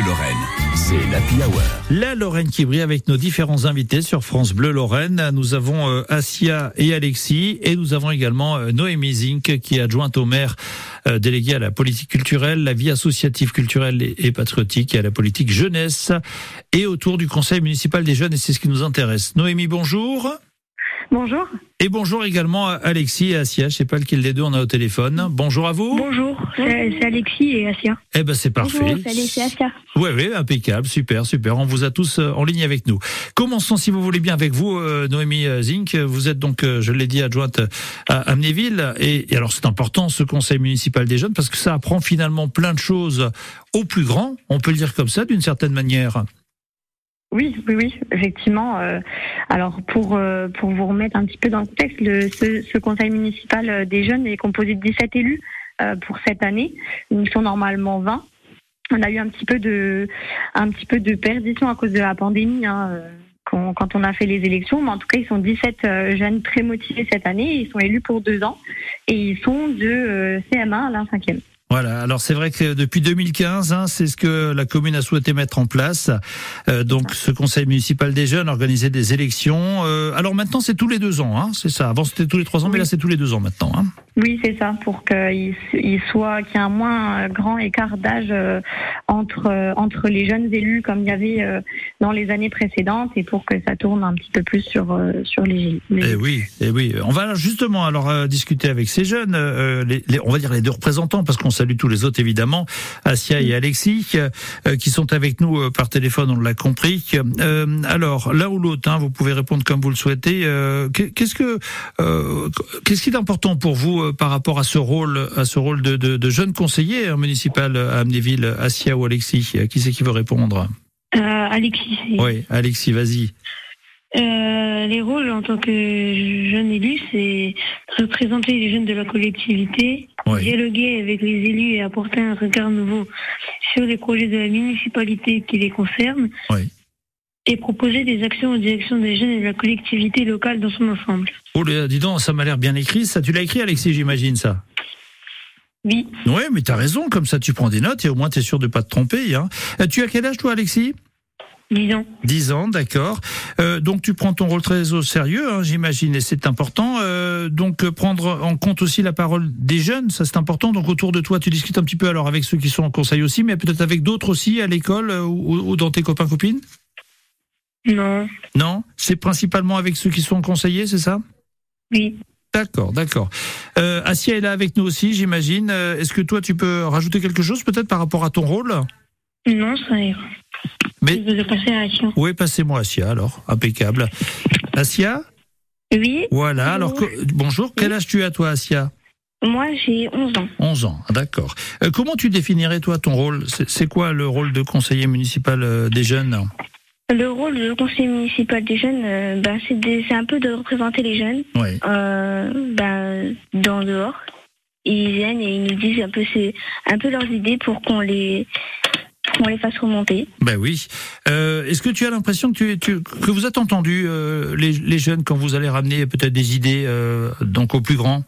Lorraine, c'est. La Lorraine qui brille avec nos différents invités sur France Bleu Lorraine. Nous avons euh, Asia et Alexis et nous avons également euh, Noémie Zink qui est adjointe au maire euh, déléguée à la politique culturelle, la vie associative culturelle et, et patriotique et à la politique jeunesse et autour du conseil municipal des jeunes et c'est ce qui nous intéresse. Noémie, bonjour. Bonjour. Et bonjour également à Alexis et Asia. Je sais pas lequel des deux on a au téléphone. Bonjour à vous. Bonjour, c'est Alexis et Asia. Eh ben c'est parfait. Bonjour, c'est Alexis et Asia. Oui, oui, impeccable, super, super. On vous a tous euh, en ligne avec nous. Commençons, si vous voulez bien, avec vous, euh, Noémie euh, Zink. Vous êtes donc, je l'ai dit, adjointe à Amnéville. Et, et alors, c'est important, ce conseil municipal des jeunes, parce que ça apprend finalement plein de choses aux plus grands. On peut le dire comme ça, d'une certaine manière. Oui, oui, oui, effectivement. euh, alors pour euh, pour vous remettre un petit peu dans le contexte, le, ce, ce conseil municipal euh, des jeunes est composé de 17 élus pour cette année. Ils sont normalement 20. On a eu un petit peu de un petit peu de perdition à cause de la pandémie. Hein, quand, on a fait les élections, mais en tout cas, ils sont 17 euh, jeunes très motivés cette année. Ils sont élus pour deux ans et ils sont de euh, CM1 à la 5e. Voilà. Alors c'est vrai que depuis 2015, hein, c'est ce que la commune a souhaité mettre en place. Euh, donc ce conseil municipal des jeunes organiser des élections. Euh, alors maintenant c'est tous les deux ans, hein, c'est ça. Avant c'était tous les trois ans, mais là c'est tous les deux ans maintenant. Hein. Oui, c'est ça, pour qu'il il soit qu'il y ait un moins grand écart d'âge euh, entre euh, entre les jeunes élus comme il y avait euh, dans les années précédentes et pour que ça tourne un petit peu plus sur euh, sur les, les- Eh oui, eh oui. On va justement alors euh, discuter avec ces jeunes, euh, les, on va dire les deux représentants, parce qu'on salue tous les autres évidemment, Asia et Alexis, euh, qui sont avec nous euh, par téléphone, on l'a compris. Euh, alors l'un ou l'autre, hein, vous pouvez répondre comme vous le souhaitez. Euh, qu'est- qu'est-ce que, euh, qu'est-ce qui est important pour vous euh, par rapport à ce rôle, à ce rôle de, de, de jeune conseiller hein, municipal à Amnéville, Asia ou Alexis Qui c'est qui veut répondre Euh, Alexis, Oui, Alexis, vas-y. euh, les rôles en tant que jeune élu, c'est représenter les jeunes de la collectivité, dialoguer avec les élus et apporter un regard nouveau sur les projets de la municipalité qui les concernent, Oui. Et proposer des actions en direction des jeunes et de la collectivité locale dans son ensemble. Oh, là, dis donc, ça m'a l'air bien écrit. Ça, tu l'as écrit, Alexis, j'imagine ça? Oui, Oui, mais t'as raison. Comme ça, tu prends des notes et au moins t'es sûr de pas te tromper. Hein. Euh, Tu as quel âge, toi, Alexis? Disons. 10 ans, d'accord. Euh, donc tu prends ton rôle très au sérieux, hein, j'imagine, et c'est important. Euh, donc prendre en compte aussi la parole des jeunes, ça c'est important. Donc autour de toi, tu discutes un petit peu alors avec ceux qui sont en conseil aussi, mais peut-être avec d'autres aussi à l'école ou, ou dans tes copains copines? Non, Non, c'est principalement avec ceux qui sont conseillers, c'est ça? Oui. D'accord, d'accord. Euh, Asia est là avec nous aussi, j'imagine. Euh, Est-ce que toi, tu peux rajouter quelque chose peut-être par rapport à ton rôle? Non, ça ira. Mais- Je vais passer à. Oui, passez-moi Asia alors, impeccable. Asia Oui, Voilà, alors Bonjour. que- bonjour, quel âge tu as toi Asia moi j'ai 11 ans. 11 ans, ah, d'accord. Euh, comment tu définirais toi ton rôle? C'est c'est quoi le rôle de conseiller municipal euh, des jeunes? Le rôle du conseil municipal des jeunes, euh, ben, c'est de- c'est un peu de représenter les jeunes Oui. euh, ben, dans dehors. Ils viennent et ils nous disent un peu, c'est un peu leurs idées pour qu'on les, qu'on les fasse remonter. Ben oui. Euh, Est-ce que tu as l'impression que, tu, tu- que vous êtes entendu euh, les, les jeunes quand vous allez ramener peut-être des idées euh, donc aux plus grands?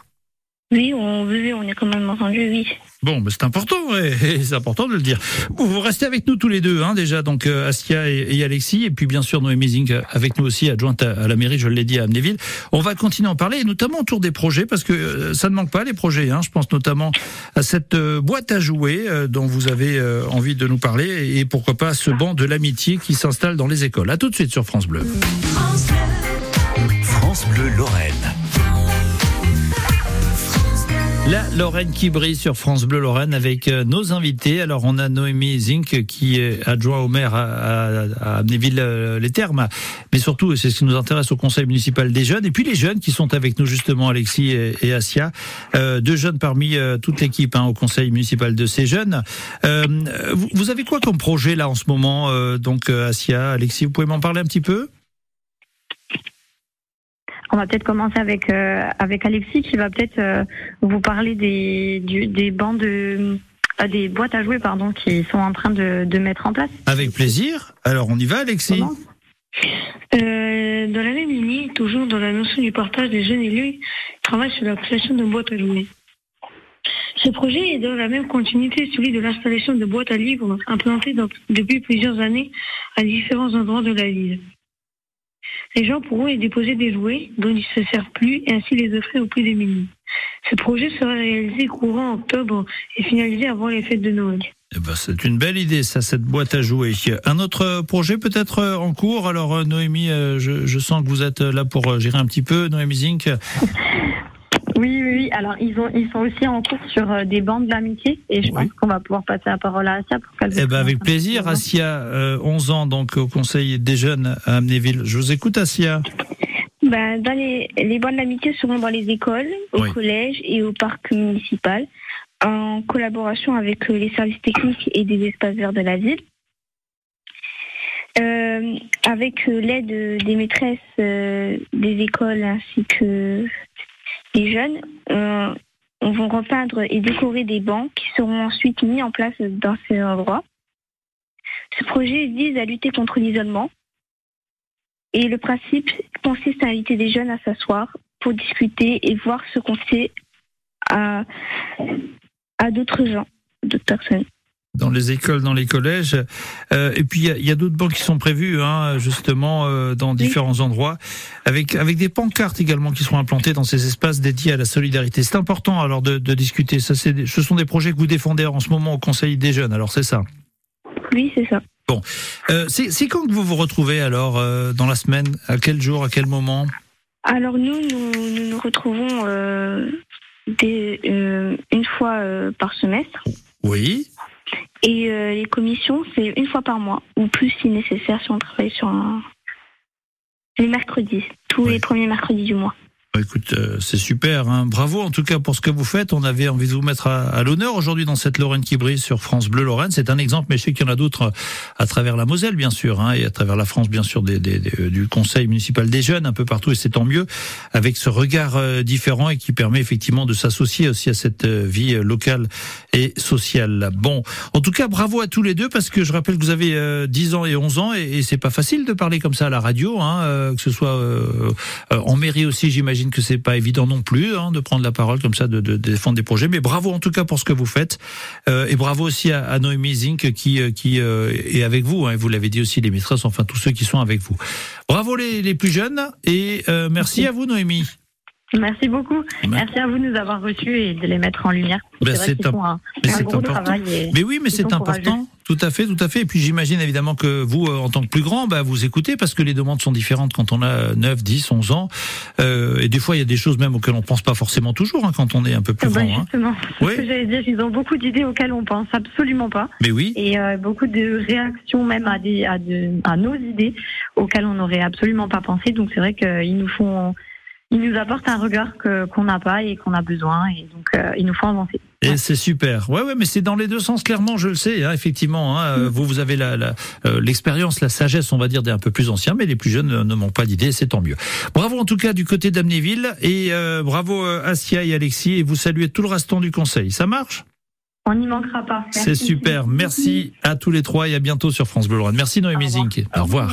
Oui, on, oui, oui, on est quand même entendu, oui. Bon, c'est important, ouais, c'est important de le dire. Vous, vous restez avec nous tous les deux, hein, déjà, donc euh, Askia et, et Alexis, et puis bien sûr Noémie Zink euh, avec nous aussi, adjointe à, à la mairie, je l'ai dit, à Amnéville. On va continuer à en parler, et notamment autour des projets, parce que euh, ça ne manque pas les projets. Hein, je pense notamment à cette euh, boîte à jouer euh, dont vous avez euh, envie de nous parler, et, et pourquoi pas ce banc de l'amitié qui s'installe dans les écoles. À tout de suite sur France Bleu. France Bleu Lorraine. La Lorraine qui brille sur France Bleu Lorraine avec euh, nos invités. Alors on a Noémie Zink qui est adjoint au maire à, Amnéville-les-Thermes, mais surtout c'est ce qui nous intéresse au conseil municipal des jeunes et puis les jeunes qui sont avec nous justement Alexis et, et Asia, euh, deux jeunes parmi euh, toute l'équipe hein, au conseil municipal de ces jeunes. Euh, vous, vous avez quoi comme projet là en ce moment euh, Donc euh, Asia, Alexis, vous pouvez m'en parler un petit peu? On va peut-être commencer avec euh, avec Alexis qui va peut-être euh, vous parler des du, des bancs de euh, des boîtes à jouer pardon qui sont en train de, de mettre en place. Avec plaisir. Alors on y va Alexis? Comment? Euh, dans la même lignée, toujours dans la notion du partage des jeunes élus, ils travaillent sur la création de boîtes à jouer. Ce projet est dans la même continuité celui de l'installation de boîtes à livres implantées depuis plusieurs années à différents endroits de la ville. Les gens pourront y déposer des jouets dont ils ne se servent plus et ainsi les offrir aux plus démunis. Ce projet sera réalisé courant octobre et finalisé avant les fêtes de Noël. Eh ben, c'est une belle idée, ça, cette boîte à jouer. Un autre projet peut-être euh, en cours? Alors, euh, Noémie, euh, je, je, sens que vous êtes là pour gérer un petit peu, Noémie Zink. Oui, oui, oui. Alors, ils, ont, ils sont aussi en cours sur des bandes d'amitié et je pense qu'on va pouvoir passer la parole à Asia pour qu'elle Eh ben, avec plaisir. Asia, euh, 11 ans, donc au Conseil des jeunes à Amnéville. Je vous écoute, Asia. Ben, dans les, les bandes d'amitié seront dans les écoles, au Oui. collège et au parc municipal, en collaboration avec euh, les services techniques et des espaces verts de la ville. Euh, avec euh, l'aide euh, des maîtresses euh, des écoles ainsi que des jeunes, euh, on va repeindre et décorer des bancs qui seront ensuite mis en place dans ces endroits. Ce projet vise à lutter contre l'isolement. Et le principe consiste à inviter des jeunes à s'asseoir pour discuter et voir ce qu'on fait à, à d'autres gens, d'autres personnes. Dans les écoles, dans les collèges. Euh, et puis, il y a, d'autres bancs qui sont prévus, hein, justement, euh, dans différents endroits, avec, avec des pancartes également qui seront implantées dans ces espaces dédiés à la solidarité. C'est important, alors, de, de discuter. Ça, c'est des- ce sont des projets que vous défendez en ce moment au Conseil des jeunes. Alors, c'est ça? Oui, c'est ça. Euh, c'est quand que vous vous retrouvez, alors, dans la semaine? À quel jour À quel moment? Alors nous, nous nous, nous retrouvons des, une fois par semestre. Oui. Et euh, les commissions, c'est une fois par mois, ou plus si nécessaire si on travaille sur un... les mercredis, tous Oui. les premiers mercredis du mois. Bah, Écoute, euh, c'est super. Hein. Bravo en tout cas pour ce que vous faites. On avait envie de vous mettre à, à l'honneur aujourd'hui dans cette Lorraine qui brille sur France Bleu Lorraine. C'est un exemple, mais je sais qu'il y en a d'autres euh, à travers la Moselle, bien sûr, hein, et à travers la France, bien sûr, des, des- euh, du Conseil municipal des jeunes un peu partout, et c'est tant mieux, avec ce regard différent et qui permet effectivement de s'associer aussi à cette vie locale et sociale. Bon, en tout cas, bravo à tous les deux parce que je rappelle que vous avez euh, 10 ans et 11 ans et, et c'est pas facile de parler comme ça à la radio, hein, que ce soit en mairie aussi, j'imagine que c'est pas évident non plus hein, de prendre la parole comme ça, de, de défendre des projets. Mais bravo en tout cas pour ce que vous faites Euh, et bravo aussi à, à Noémie Zink qui euh, qui euh, est avec vous. Hein, vous l'avez dit aussi, les maîtresses, enfin tous ceux qui sont avec vous. Bravo les, les plus jeunes et euh, merci à vous Noémie. Merci beaucoup. Merci à vous de nous avoir reçus et de les mettre en lumière. Ben, c'est un- un, gros important. travail. Et... Mais oui, mais c'est important. Tout à fait, tout à fait. Et puis j'imagine évidemment que vous, euh, en tant que plus grand, bah, vous écoutez parce que les demandes sont différentes quand on a 9, 10, 11 ans. Euh, et des fois, il y a des choses même auxquelles on pense pas forcément toujours hein, quand on est un peu plus Ah bah, grand. hein. justement, c'est Oui. ce que j'allais dire. Ils ont beaucoup d'idées auxquelles on pense absolument pas. Mais oui. Et euh, beaucoup de réactions même à, des, à, de- à nos idées auxquelles on n'aurait absolument pas pensé. Donc c'est vrai qu'ils nous font, ils nous apportent un regard que qu'on n'a pas et qu'on a besoin. Et donc euh, ils nous font avancer. Et c'est super. Ouais, ouais, mais c'est dans les deux sens clairement, je le sais. Hein, effectivement, hein, euh, vous, vous avez la, la, euh, l'expérience, la sagesse, on va dire, des un peu plus anciens, mais les plus jeunes ne manquent pas d'idées. C'est tant mieux. Bravo en tout cas du côté d'Amnéville et euh, bravo euh, Asia et Alexis. Et vous saluez tout le restant du conseil. Ça marche? On n'y manquera pas. C'est super. Merci à tous les trois et à bientôt sur France Bleu. Merci Noémie. Zink. Au revoir.